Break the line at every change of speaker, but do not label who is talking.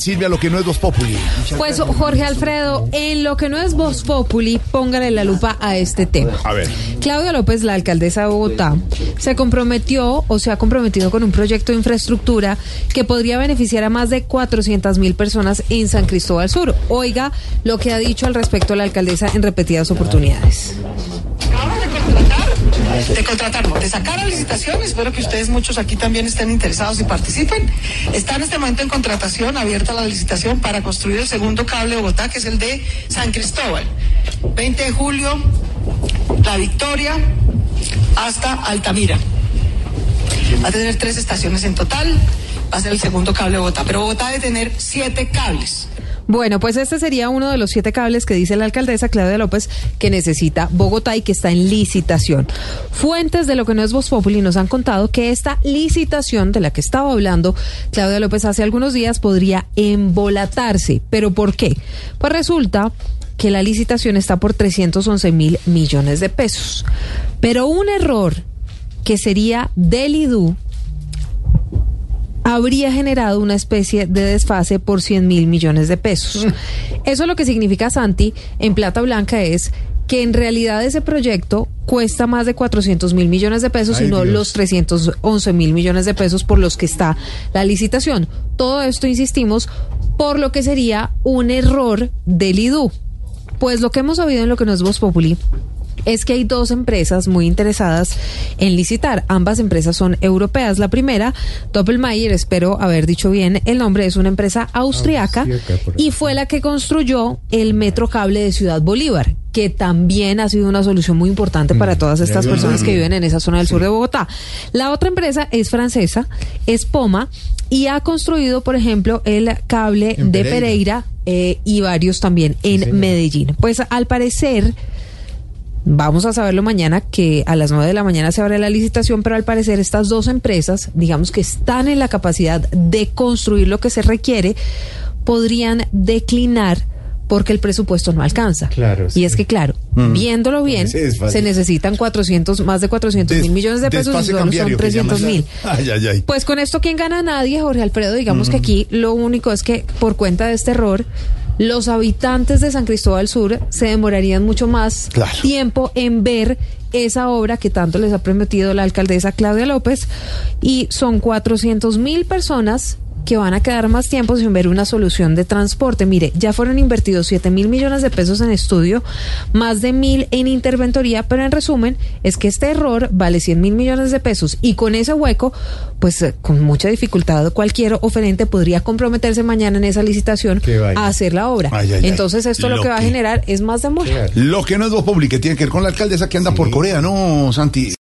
Silvia, lo que no es Voz Populi.
Pues Jorge Alfredo, en lo que no es Voz Populi, póngale la lupa a este tema.
A ver.
Claudia López, la alcaldesa de Bogotá, se comprometió o se ha comprometido con un proyecto de infraestructura que podría beneficiar a más de 400 mil personas en San Cristóbal Sur. Oiga lo que ha dicho al respecto la alcaldesa en repetidas oportunidades
de contratar, de sacar a licitación. Espero que ustedes muchos aquí también estén interesados y participen. Está en este momento en contratación, abierta la licitación para construir el segundo cable de Bogotá, que es el de San Cristóbal. 20 de julio, La Victoria hasta Altamira. Va a tener tres estaciones en total. Va a ser el segundo cable de Bogotá. Pero Bogotá debe tener siete cables.
Bueno, pues este sería uno de los siete cables que dice la alcaldesa Claudia López que necesita Bogotá y que está en licitación. Fuentes de lo que no es Voz Populi nos han contado que esta licitación de la que estaba hablando Claudia López hace algunos días podría embolatarse. ¿Pero por qué? Pues resulta que la licitación está por 311 mil millones de pesos. Pero un error que sería del IDU habría generado una especie de desfase por 100 mil millones de pesos. Eso lo que significa, Santi, en plata blanca es que en realidad ese proyecto cuesta más de 400 mil millones de pesos, y no los 311 mil millones de pesos por los que está la licitación. Todo esto, insistimos, por lo que sería un error del IDU. Pues lo que hemos sabido en lo que no es Voz Populi es que hay dos empresas muy interesadas en licitar. Ambas empresas son europeas. La primera, Doppelmayr, espero haber dicho bien el nombre, es una empresa austriaca y fue la que construyó el metro cable de Ciudad Bolívar, que también ha sido una solución muy importante para mm, todas estas personas que viven en esa zona del sur de Bogotá. La otra empresa es francesa, es Poma, y ha construido, por ejemplo, el cable de Pereira, eh, y varios también en Medellín. Pues al parecer Vamos a saberlo mañana que a las 9 de la mañana se abre la licitación, pero al parecer estas dos empresas, digamos que están en la capacidad de construir lo que se requiere, podrían declinar porque el presupuesto no alcanza.
Claro.
Y es que, claro, mm. viéndolo bien, se necesitan 400, más de 400 mil millones de pesos y solo son 300 mil. Pues con esto, ¿quién gana? Nadie, Jorge Alfredo. Digamos que aquí lo único es que por cuenta de este error, los habitantes de San Cristóbal Sur se demorarían mucho más tiempo en ver esa obra que tanto les ha prometido la alcaldesa Claudia López y son 400 mil personas que van a quedar más tiempo sin ver una solución de transporte. Mire, ya fueron invertidos 7 mil millones de pesos en estudio, más de mil en interventoría, pero en resumen es que este error vale 100 mil millones de pesos y con ese hueco, pues eh, con mucha dificultad cualquier oferente podría comprometerse mañana en esa licitación a hacer la obra. Entonces esto lo, que va a generar es más demora.
Lo que no es voz pública tiene que ver con la alcaldesa que anda por Corea, ¿no, Santi?